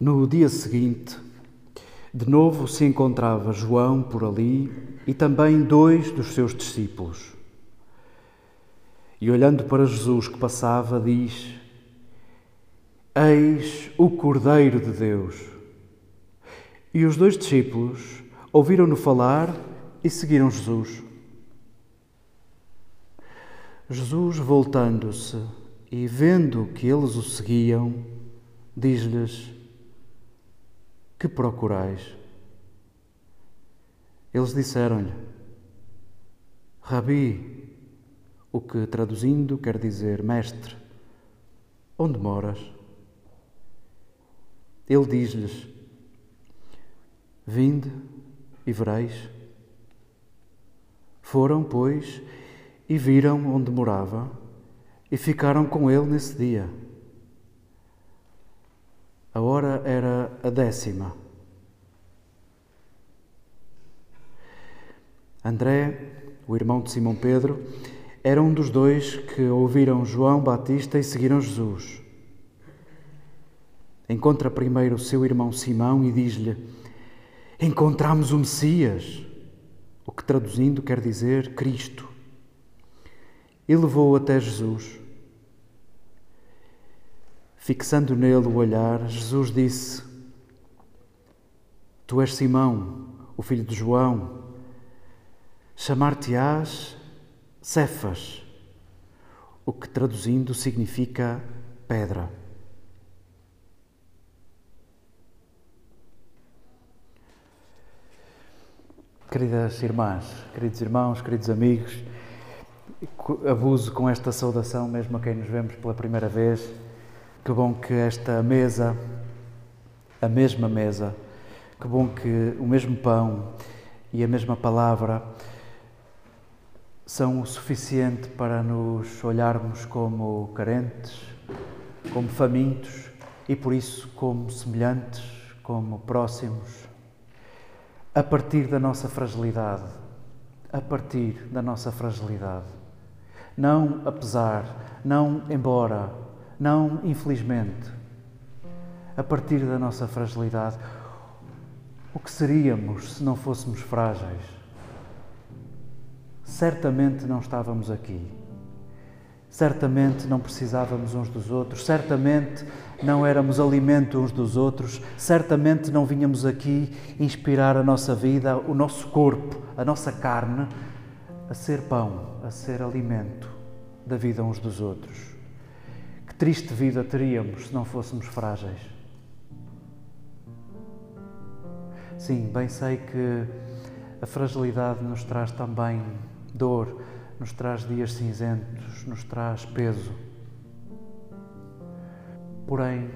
No dia seguinte, de novo se encontrava João por ali e também dois dos seus discípulos. E olhando para Jesus que passava, diz: Eis o Cordeiro de Deus. E os dois discípulos ouviram-no falar e seguiram Jesus. Jesus, voltando-se e vendo que eles o seguiam, diz-lhes: Que procurais? Eles disseram-lhe: Rabi, o que traduzindo quer dizer mestre, onde moras? Ele diz-lhes: Vinde e vereis. Foram, pois, e viram onde morava e ficaram com ele nesse dia. A hora era a décima. André, o irmão de Simão Pedro, era um dos dois que ouviram João Batista e seguiram Jesus. Encontra primeiro o seu irmão Simão e diz-lhe: Encontramos o Messias, o que traduzindo quer dizer Cristo. E levou-o até Jesus. Fixando nele o olhar, Jesus disse: Tu és Simão, o filho de João. Chamar-te-ás Cefas, o que traduzindo significa pedra. Queridas irmãs, queridos irmãos, queridos amigos, abuso com esta saudação, mesmo a quem nos vemos pela primeira vez. Que bom que esta mesa, a mesma mesa, que bom que o mesmo pão e a mesma palavra são o suficiente para nos olharmos como carentes, como famintos e por isso como semelhantes, como próximos a partir da nossa fragilidade, a partir da nossa fragilidade. Não apesar, não embora, não infelizmente, a partir da nossa fragilidade. O que seríamos se não fôssemos frágeis? Certamente não estávamos aqui. Certamente não precisávamos uns dos outros, certamente não éramos alimento uns dos outros, certamente não vinhamos aqui inspirar a nossa vida, o nosso corpo, a nossa carne, a ser pão, a ser alimento da vida uns dos outros. Triste vida teríamos se não fôssemos frágeis. Sim, bem sei que a fragilidade nos traz também dor, nos traz dias cinzentos, nos traz peso. Porém,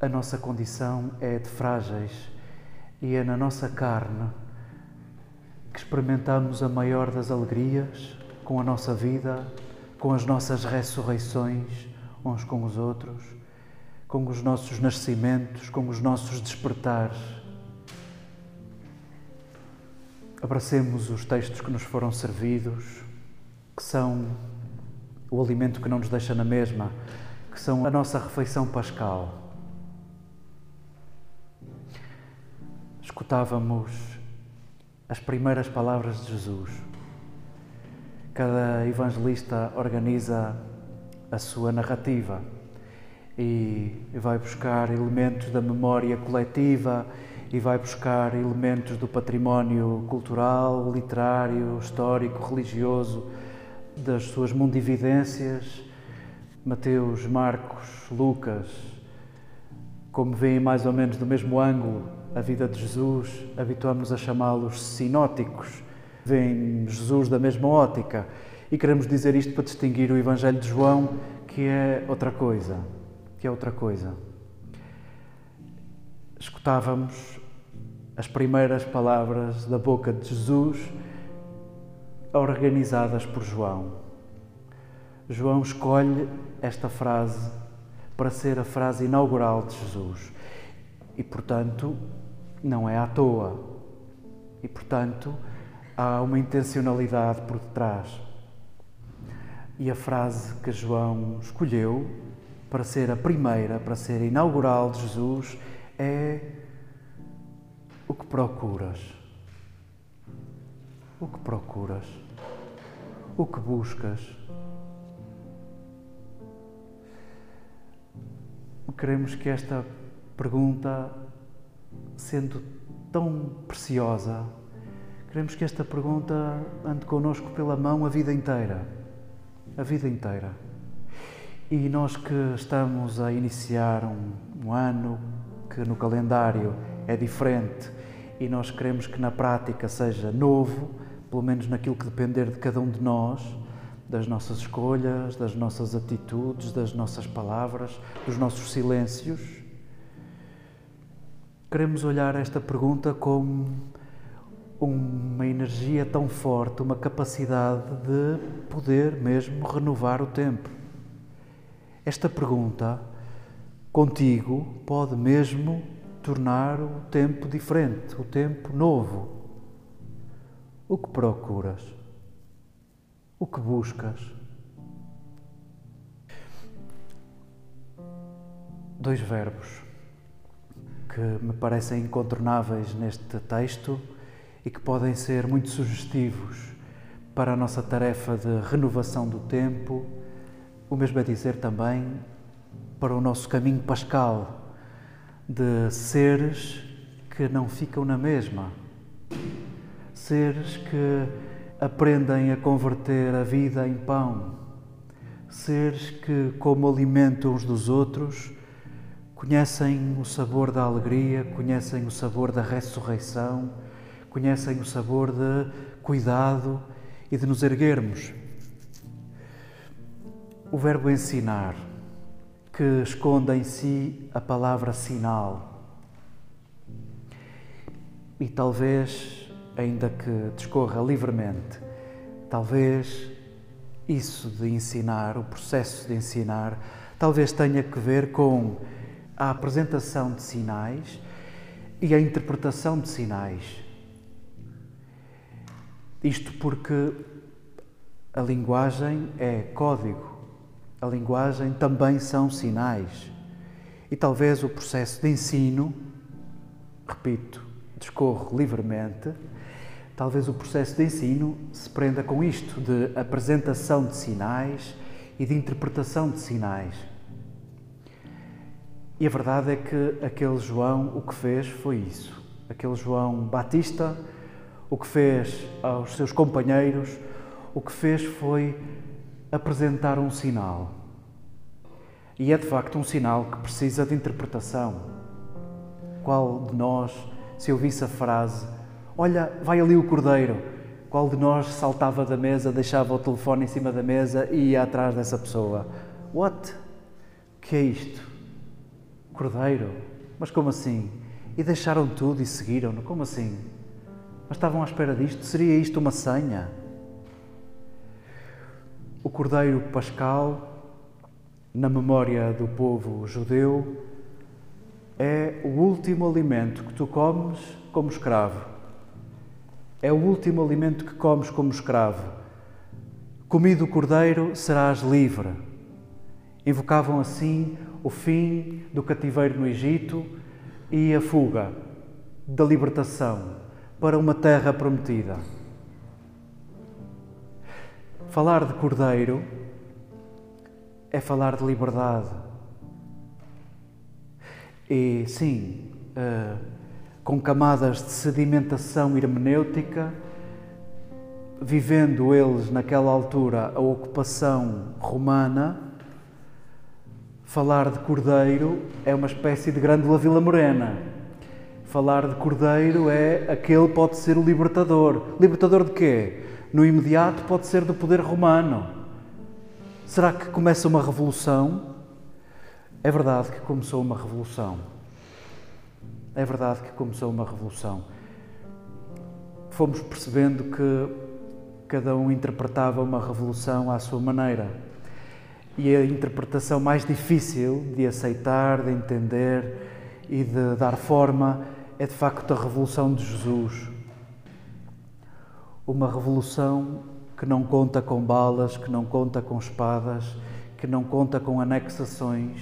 a nossa condição é de frágeis e é na nossa carne que experimentamos a maior das alegrias com a nossa vida, com as nossas ressurreições uns com os outros, com os nossos nascimentos, com os nossos despertares. Abracemos os textos que nos foram servidos que são o alimento que não nos deixa na mesma, que são a nossa refeição pascal. Escutávamos as primeiras palavras de Jesus. Cada evangelista organiza a sua narrativa. E vai buscar elementos da memória coletiva e vai buscar elementos do património cultural, literário, histórico, religioso das suas mundividências, Mateus, Marcos, Lucas, como veem mais ou menos do mesmo ângulo a vida de Jesus, habituamos a chamá-los sinóticos, veem Jesus da mesma ótica e queremos dizer isto para distinguir o Evangelho de João, que é outra coisa, que é outra coisa. Escutávamos as primeiras palavras da boca de Jesus organizadas por João. João escolhe esta frase para ser a frase inaugural de Jesus e, portanto, não é à toa. E, portanto, há uma intencionalidade por detrás. E a frase que João escolheu para ser a primeira, para ser inaugural de Jesus, é o que procuras. O que procuras? O que buscas? Queremos que esta pergunta, sendo tão preciosa, queremos que esta pergunta ande connosco pela mão a vida inteira. A vida inteira. E nós que estamos a iniciar um, um ano que no calendário é diferente e nós queremos que na prática seja novo, pelo menos naquilo que depender de cada um de nós, das nossas escolhas, das nossas atitudes, das nossas palavras, dos nossos silêncios. Queremos olhar esta pergunta como uma energia tão forte, uma capacidade de poder mesmo renovar o tempo. Esta pergunta contigo pode mesmo tornar o tempo diferente, o tempo novo. O que procuras? O que buscas? Dois verbos que me parecem incontornáveis neste texto e que podem ser muito sugestivos para a nossa tarefa de renovação do tempo, o mesmo é dizer também para o nosso caminho pascal de seres que não ficam na mesma, seres que aprendem a converter a vida em pão, seres que, como alimento uns dos outros, conhecem o sabor da alegria, conhecem o sabor da ressurreição, conhecem o sabor de cuidado e de nos erguermos. O verbo ensinar, que esconde em si a palavra sinal. E talvez, ainda que discorra livremente, talvez isso de ensinar, o processo de ensinar, talvez tenha que ver com a apresentação de sinais e a interpretação de sinais. Isto porque a linguagem é código, a linguagem também são sinais. E talvez o processo de ensino, repito, discorro livremente, talvez o processo de ensino se prenda com isto, de apresentação de sinais e de interpretação de sinais. E a verdade é que aquele João o que fez foi isso. Aquele João Batista o que fez aos seus companheiros, o que fez foi apresentar um sinal. E é de facto um sinal que precisa de interpretação. Qual de nós, se ouvisse a frase: Olha, vai ali o cordeiro, qual de nós saltava da mesa, deixava o telefone em cima da mesa e ia atrás dessa pessoa? What? Que é isto? Cordeiro? Mas como assim? E deixaram tudo e seguiram-no? Como assim? Mas estavam à espera disto? Seria isto uma senha? O Cordeiro Pascal, na memória do povo judeu, é o último alimento que tu comes como escravo. É o último alimento que comes como escravo. Comido o cordeiro, serás livre. Invocavam assim o fim do cativeiro no Egito e a fuga da libertação para uma terra prometida. Falar de cordeiro é falar de liberdade. E sim, uh, com camadas de sedimentação hermenêutica, vivendo eles naquela altura a ocupação romana, falar de cordeiro é uma espécie de grande Vila Morena. Falar de cordeiro é aquele pode ser o libertador. Libertador de quê? No imediato pode ser do poder romano. Será que começa uma revolução? É verdade que começou uma revolução. É verdade que começou uma revolução. Fomos percebendo que cada um interpretava uma revolução à sua maneira. E a interpretação mais difícil de aceitar, de entender e de dar forma é de facto a revolução de Jesus. Uma revolução que não conta com balas, que não conta com espadas, que não conta com anexações,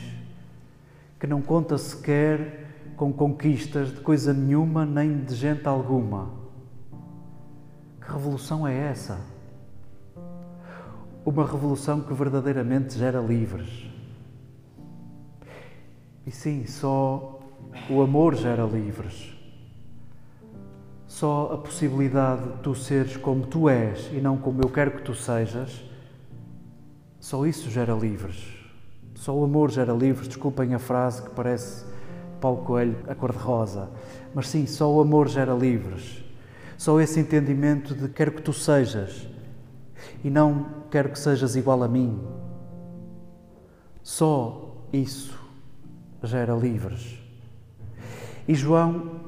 que não conta sequer com conquistas de coisa nenhuma nem de gente alguma. Que revolução é essa? Uma revolução que verdadeiramente gera livres. E sim, só o amor gera livres. Só a possibilidade de tu seres como tu és e não como eu quero que tu sejas, só isso gera livres. Só o amor gera livres. Desculpem a frase que parece Paulo Coelho, a cor-de-rosa. Mas sim, só o amor gera livres. Só esse entendimento de quero que tu sejas e não quero que sejas igual a mim. Só isso gera livres. E João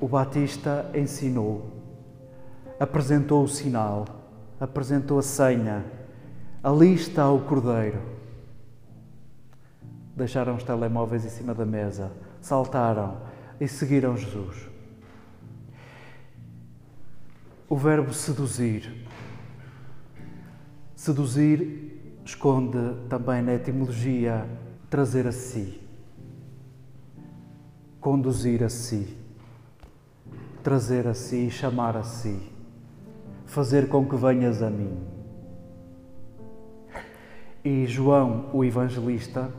o Batista ensinou, apresentou o sinal, apresentou a senha. Ali está o Cordeiro. Deixaram os telemóveis em cima da mesa, saltaram e seguiram Jesus. O verbo seduzir. Seduzir esconde também na etimologia trazer a si, conduzir a si trazer a si, chamar a si, fazer com que venhas a mim. E João, o evangelista,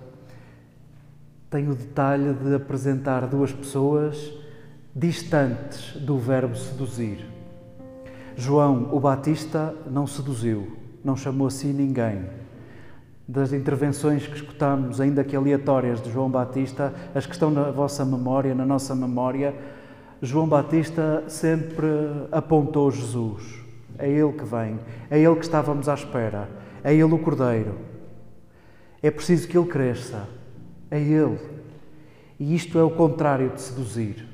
tem o detalhe de apresentar duas pessoas distantes do verbo seduzir. João, o Batista, não seduziu, não chamou a si ninguém. Das intervenções que escutamos, ainda que aleatórias, de João Batista, as que estão na vossa memória, na nossa memória, João Batista sempre apontou Jesus. É Ele que vem, é Ele que estávamos à espera, é Ele o Cordeiro. É preciso que Ele cresça, é Ele. E isto é o contrário de seduzir.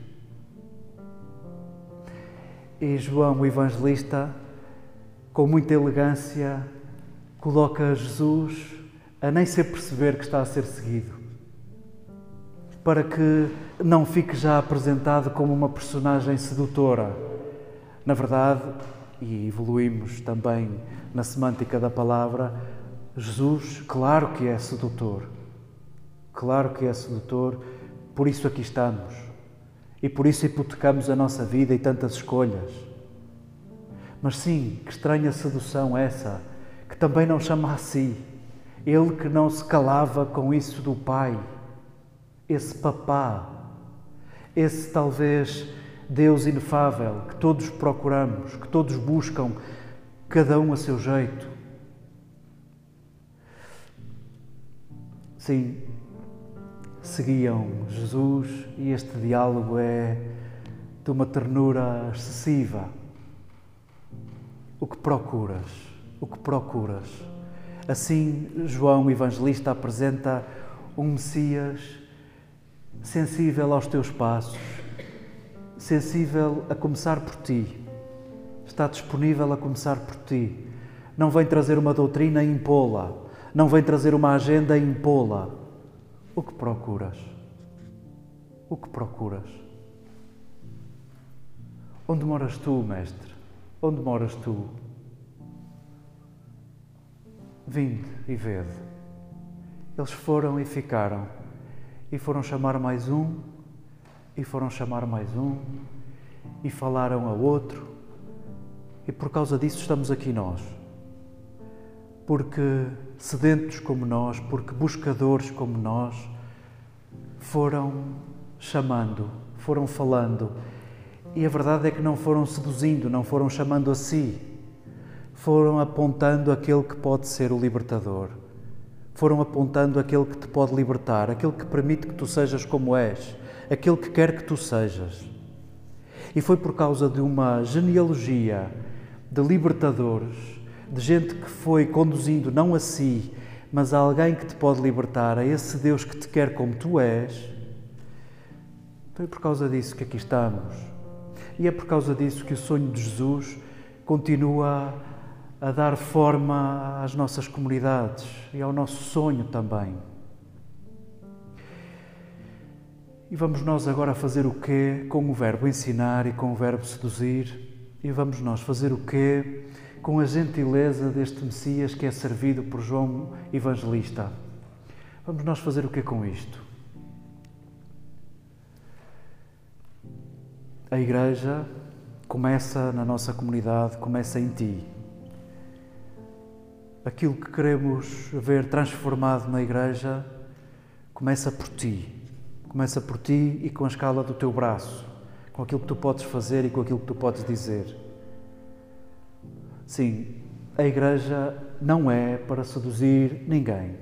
E João, o evangelista, com muita elegância, coloca Jesus a nem ser perceber que está a ser seguido para que não fique já apresentado como uma personagem sedutora. Na verdade, e evoluímos também na semântica da palavra, Jesus, claro que é sedutor. Claro que é sedutor, por isso aqui estamos. E por isso hipotecamos a nossa vida e tantas escolhas. Mas sim, que estranha sedução essa, que também não chama a si. Ele que não se calava com isso do Pai esse papá, esse talvez Deus inefável que todos procuramos, que todos buscam, cada um a seu jeito. Sim, seguiam Jesus e este diálogo é de uma ternura excessiva. O que procuras? O que procuras? Assim, João Evangelista apresenta um Messias sensível aos teus passos, sensível a começar por ti. Está disponível a começar por ti. Não vem trazer uma doutrina e impô-la. Não vem trazer uma agenda e impô-la. O que procuras? O que procuras? Onde moras tu, Mestre? Onde moras tu? Vinde e vede. Eles foram e ficaram e foram chamar mais um, e foram chamar mais um, e falaram a outro, e por causa disso estamos aqui nós. Porque sedentos como nós, porque buscadores como nós, foram chamando, foram falando, e a verdade é que não foram seduzindo, não foram chamando a si, foram apontando aquele que pode ser o libertador foram apontando aquele que te pode libertar, aquele que permite que tu sejas como és, aquele que quer que tu sejas. E foi por causa de uma genealogia de libertadores, de gente que foi conduzindo não a si, mas a alguém que te pode libertar, a esse Deus que te quer como tu és. Foi por causa disso que aqui estamos. E é por causa disso que o sonho de Jesus continua a dar forma às nossas comunidades e ao nosso sonho também. E vamos nós agora fazer o quê com o verbo ensinar e com o verbo seduzir? E vamos nós fazer o quê com a gentileza deste Messias que é servido por João Evangelista? Vamos nós fazer o quê com isto? A igreja começa na nossa comunidade, começa em ti. Aquilo que queremos ver transformado na igreja começa por ti. Começa por ti e com a escala do teu braço, com aquilo que tu podes fazer e com aquilo que tu podes dizer. Sim, a igreja não é para seduzir ninguém.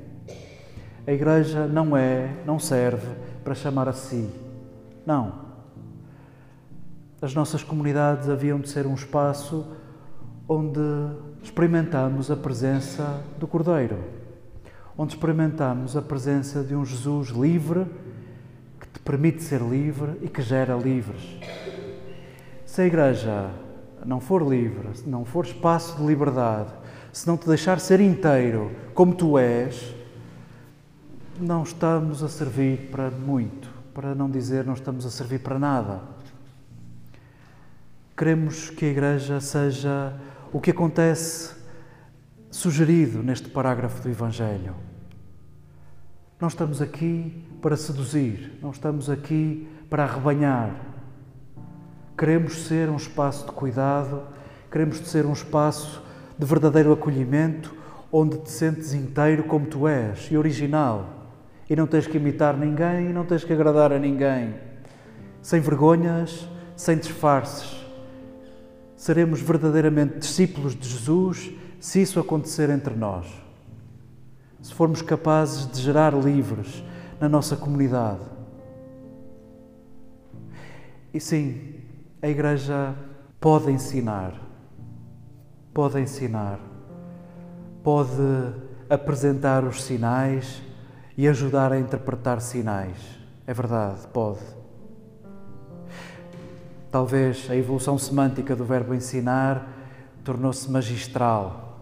A igreja não é, não serve para chamar a si. Não. As nossas comunidades haviam de ser um espaço onde experimentamos a presença do Cordeiro, onde experimentamos a presença de um Jesus livre que te permite ser livre e que gera livres. Se a igreja não for livre, se não for espaço de liberdade, se não te deixar ser inteiro como tu és, não estamos a servir para muito, para não dizer não estamos a servir para nada. Queremos que a Igreja seja o que acontece sugerido neste parágrafo do Evangelho. Não estamos aqui para seduzir, não estamos aqui para arrebanhar, Queremos ser um espaço de cuidado, queremos ser um espaço de verdadeiro acolhimento, onde te sentes inteiro como tu és e original. E não tens que imitar ninguém e não tens que agradar a ninguém. Sem vergonhas, sem disfarces. Seremos verdadeiramente discípulos de Jesus se isso acontecer entre nós. Se formos capazes de gerar livres na nossa comunidade. E sim, a Igreja pode ensinar, pode ensinar, pode apresentar os sinais e ajudar a interpretar sinais. É verdade, pode. Talvez a evolução semântica do verbo ensinar tornou-se magistral.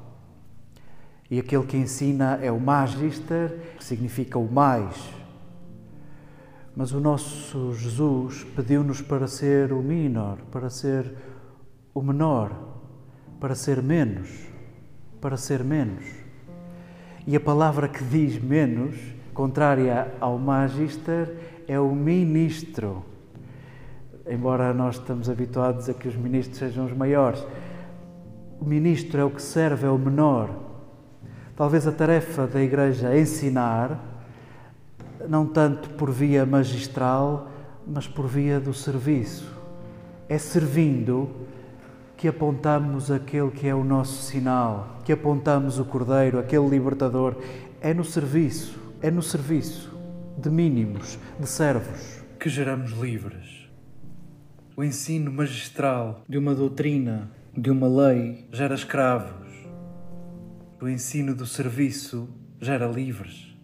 E aquele que ensina é o magister, que significa o mais mas o nosso Jesus pediu-nos para ser o minor, para ser o menor, para ser menos, para ser menos. E a palavra que diz menos, contrária ao magister, é o ministro. Embora nós estamos habituados a que os ministros sejam os maiores, o ministro é o que serve, é o menor. Talvez a tarefa da igreja é ensinar não tanto por via magistral, mas por via do serviço. É servindo que apontamos aquele que é o nosso sinal, que apontamos o Cordeiro, aquele libertador. É no serviço, é no serviço de mínimos, de servos, que geramos livres. O ensino magistral de uma doutrina, de uma lei, gera escravos. O ensino do serviço gera livres.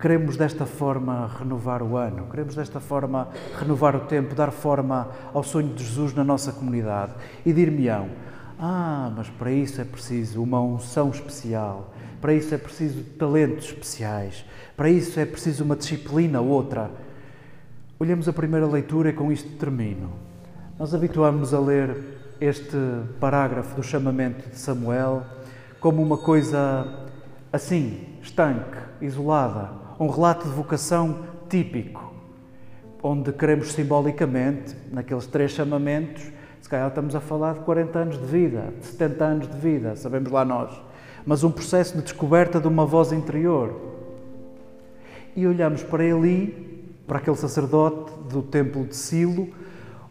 Queremos desta forma renovar o ano, queremos desta forma renovar o tempo, dar forma ao sonho de Jesus na nossa comunidade. E dir-me-ão, ah, mas para isso é preciso uma unção especial, para isso é preciso talentos especiais, para isso é preciso uma disciplina outra. Olhamos a primeira leitura e com isto termino. Nós habituamos a ler este parágrafo do chamamento de Samuel como uma coisa assim, estanque, isolada, um relato de vocação típico, onde queremos simbolicamente, naqueles três chamamentos, se calhar estamos a falar de 40 anos de vida, de 70 anos de vida, sabemos lá nós, mas um processo de descoberta de uma voz interior. E olhamos para Eli, para aquele sacerdote do templo de Silo,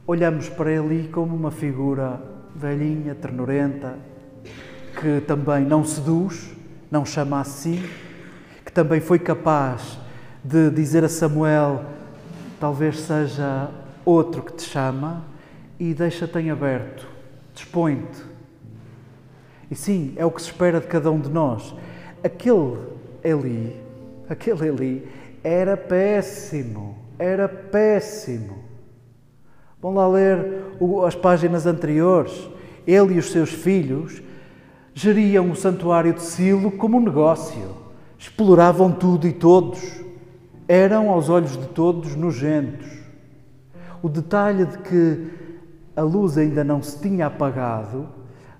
olhamos para Eli como uma figura velhinha, ternurenta, que também não seduz, não chama a si, que também foi capaz de dizer a Samuel: talvez seja outro que te chama e deixa-te em aberto, dispõe-te. E sim, é o que se espera de cada um de nós. Aquele Eli, aquele Eli era péssimo, era péssimo. Vão lá ler as páginas anteriores. Ele e os seus filhos geriam o santuário de Silo como um negócio exploravam tudo e todos, eram aos olhos de todos nojentos. O detalhe de que a luz ainda não se tinha apagado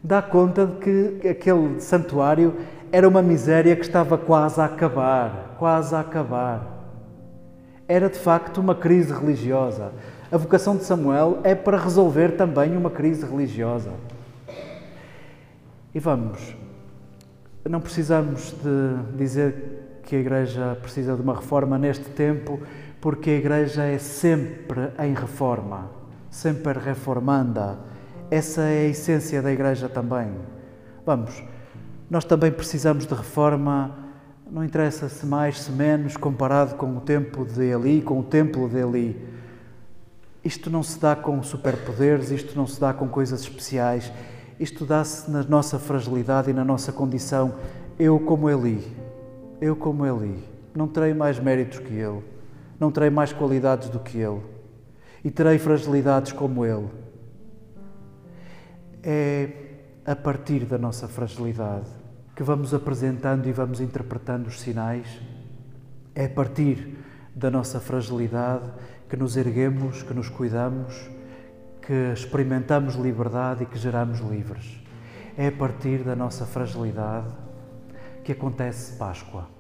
dá conta de que aquele santuário era uma miséria que estava quase a acabar, quase a acabar. Era de facto uma crise religiosa. A vocação de Samuel é para resolver também uma crise religiosa. E vamos, não precisamos de dizer que a Igreja precisa de uma reforma neste tempo, porque a Igreja é sempre em reforma, sempre reformanda. Essa é a essência da Igreja também. Vamos, nós também precisamos de reforma, não interessa se mais, se menos, comparado com o tempo de Eli, com o templo de Eli. Isto não se dá com superpoderes, isto não se dá com coisas especiais, isto dá-se na nossa fragilidade e na nossa condição. Eu, como Eli, eu, como Eli, não terei mais méritos que ele, não terei mais qualidades do que ele e terei fragilidades como ele. É a partir da nossa fragilidade que vamos apresentando e vamos interpretando os sinais. É a partir da nossa fragilidade que nos erguemos, que nos cuidamos que experimentamos liberdade e que geramos livres. É a partir da nossa fragilidade que acontece Páscoa.